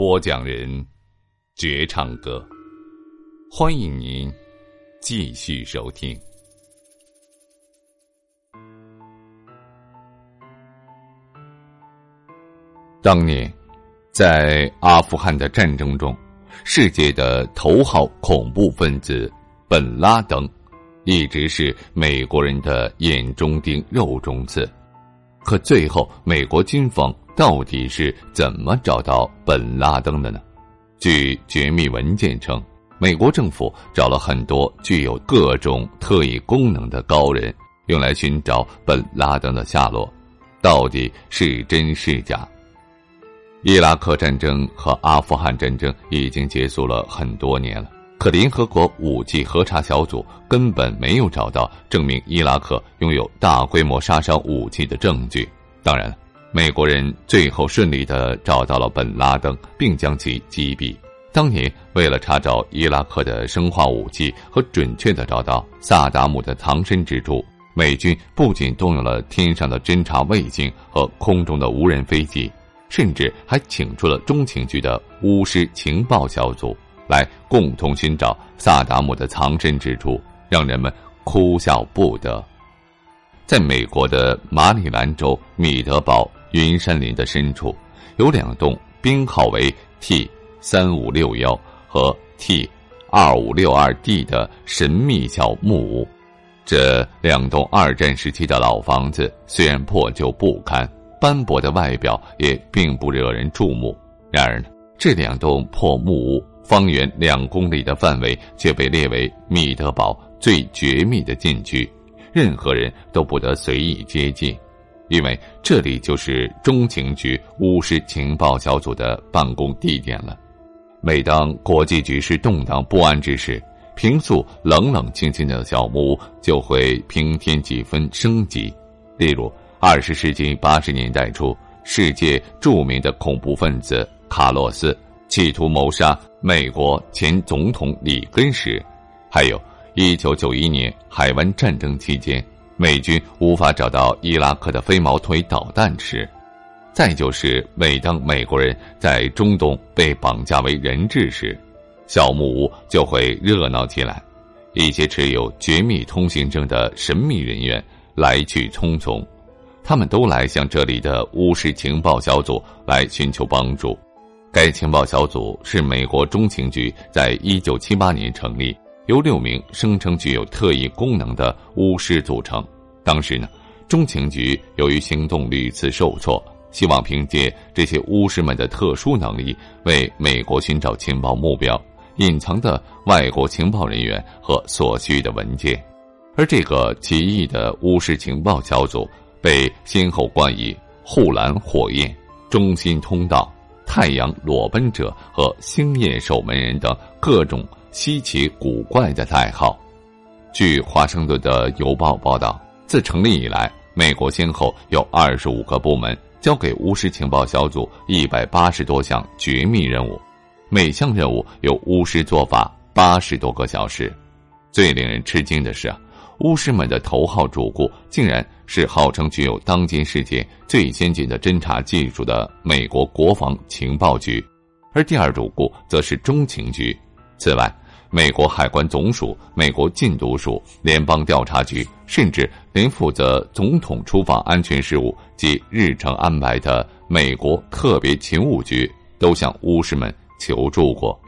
播讲人：绝唱歌。欢迎您继续收听。当年，在阿富汗的战争中，世界的头号恐怖分子本拉登，一直是美国人的眼中钉、肉中刺。可最后，美国军方。到底是怎么找到本拉登的呢？据绝密文件称，美国政府找了很多具有各种特异功能的高人，用来寻找本拉登的下落，到底是真是假？伊拉克战争和阿富汗战争已经结束了很多年了，可联合国武器核查小组根本没有找到证明伊拉克拥有大规模杀伤武器的证据。当然。美国人最后顺利的找到了本拉登，并将其击毙。当年为了查找伊拉克的生化武器和准确的找到萨达姆的藏身之处，美军不仅动用了天上的侦察卫星和空中的无人飞机，甚至还请出了中情局的巫师情报小组来共同寻找萨达姆的藏身之处，让人们哭笑不得。在美国的马里兰州米德堡。云山林的深处，有两栋编号为 T 三五六幺和 T 二五六二 D 的神秘小木屋。这两栋二战时期的老房子虽然破旧不堪，斑驳的外表也并不惹人注目。然而呢，这两栋破木屋方圆两公里的范围却被列为米德堡最绝密的禁区，任何人都不得随意接近。因为这里就是中情局巫师情报小组的办公地点了。每当国际局势动荡不安之时，平素冷冷清清的小木屋就会平添几分生机。例如，二十世纪八十年代初，世界著名的恐怖分子卡洛斯企图谋杀美国前总统里根时，还有一九九一年海湾战争期间。美军无法找到伊拉克的飞毛腿导弹时，再就是每当美国人在中东被绑架为人质时，小木屋就会热闹起来。一些持有绝密通行证的神秘人员来去匆匆，他们都来向这里的巫师情报小组来寻求帮助。该情报小组是美国中情局在一九七八年成立。由六名声称具有特异功能的巫师组成。当时呢，中情局由于行动屡次受挫，希望凭借这些巫师们的特殊能力，为美国寻找情报目标、隐藏的外国情报人员和所需的文件。而这个奇异的巫师情报小组，被先后冠以“护栏火焰”“中心通道”“太阳裸奔者”和“星夜守门人”等各种。稀奇古怪的代号。据华盛顿的邮报报道，自成立以来，美国先后有二十五个部门交给巫师情报小组一百八十多项绝密任务，每项任务由巫师做法八十多个小时。最令人吃惊的是，巫师们的头号主顾竟然是号称具有当今世界最先进的侦察技术的美国国防情报局，而第二主顾则是中情局。此外，美国海关总署、美国禁毒署、联邦调查局，甚至连负责总统出访安全事务及日程安排的美国特别勤务局都向巫师们求助过。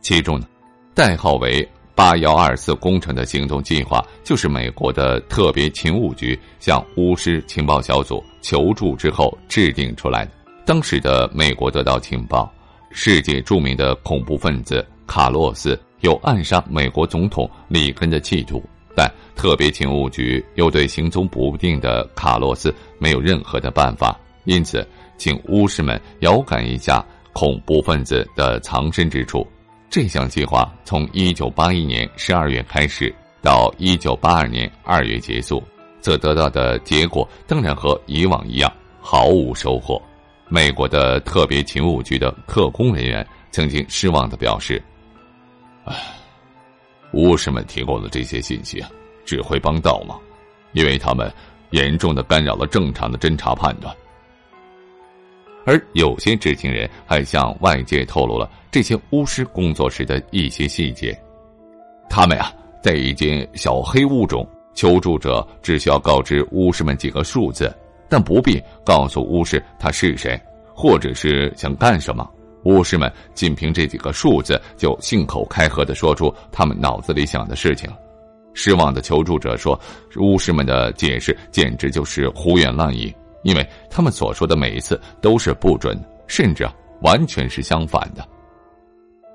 其中呢，代号为“八幺二四工程”的行动计划，就是美国的特别勤务局向巫师情报小组求助之后制定出来的。当时的美国得到情报，世界著名的恐怖分子卡洛斯有暗杀美国总统里根的企图，但特别勤务局又对行踪不定的卡洛斯没有任何的办法，因此请巫师们遥感一下恐怖分子的藏身之处。这项计划从一九八一年十二月开始，到一九八二年二月结束，则得到的结果当然和以往一样，毫无收获。美国的特别勤务局的特工人员曾经失望的表示：“唉，巫师们提供的这些信息只会帮倒忙，因为他们严重的干扰了正常的侦查判断。”而有些知情人还向外界透露了这些巫师工作时的一些细节。他们啊，在一间小黑屋中，求助者只需要告知巫师们几个数字。但不必告诉巫师他是谁，或者是想干什么。巫师们仅凭这几个数字就信口开河的说出他们脑子里想的事情。失望的求助者说：“巫师们的解释简直就是胡言乱语，因为他们所说的每一次都是不准，甚至完全是相反的。”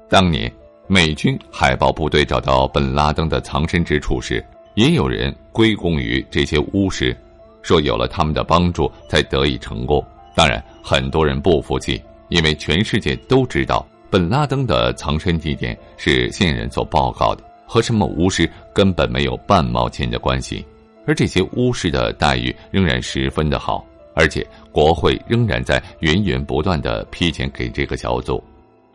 当年美军海豹部队找到本拉登的藏身之处时，也有人归功于这些巫师。说有了他们的帮助才得以成功。当然，很多人不服气，因为全世界都知道本拉登的藏身地点是线人所报告的，和什么巫师根本没有半毛钱的关系。而这些巫师的待遇仍然十分的好，而且国会仍然在源源不断的批钱给这个小组。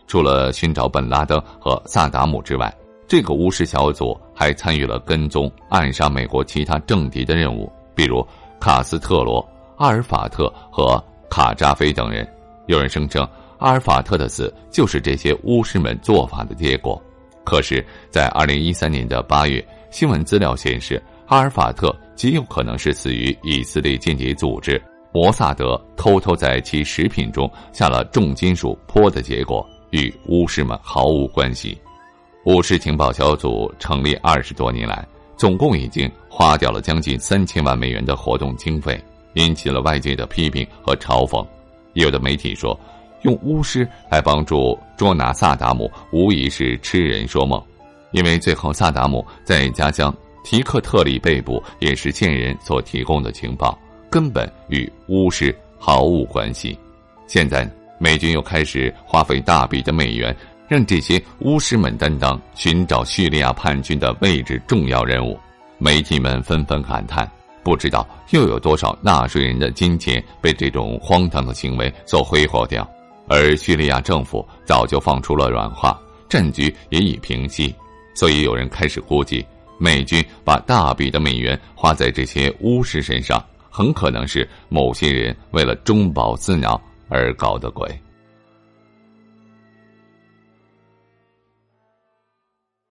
除了寻找本拉登和萨达姆之外，这个巫师小组还参与了跟踪、暗杀美国其他政敌的任务，比如。卡斯特罗、阿尔法特和卡扎菲等人，有人声称阿尔法特的死就是这些巫师们做法的结果。可是，在二零一三年的八月，新闻资料显示，阿尔法特极有可能是死于以色列间谍组织摩萨德偷偷在其食品中下了重金属钋的结果，与巫师们毫无关系。巫师情报小组成立二十多年来。总共已经花掉了将近三千万美元的活动经费，引起了外界的批评和嘲讽。有的媒体说，用巫师来帮助捉拿萨达姆，无疑是痴人说梦。因为最后萨达姆在家乡提克特里被捕，也是线人所提供的情报，根本与巫师毫无关系。现在美军又开始花费大笔的美元。让这些巫师们担当寻找叙利亚叛军的位置重要任务，媒体们纷纷感叹：不知道又有多少纳税人的金钱被这种荒唐的行为所挥霍掉。而叙利亚政府早就放出了软话，战局也已平息，所以有人开始估计，美军把大笔的美元花在这些巫师身上，很可能是某些人为了中饱私囊而搞的鬼。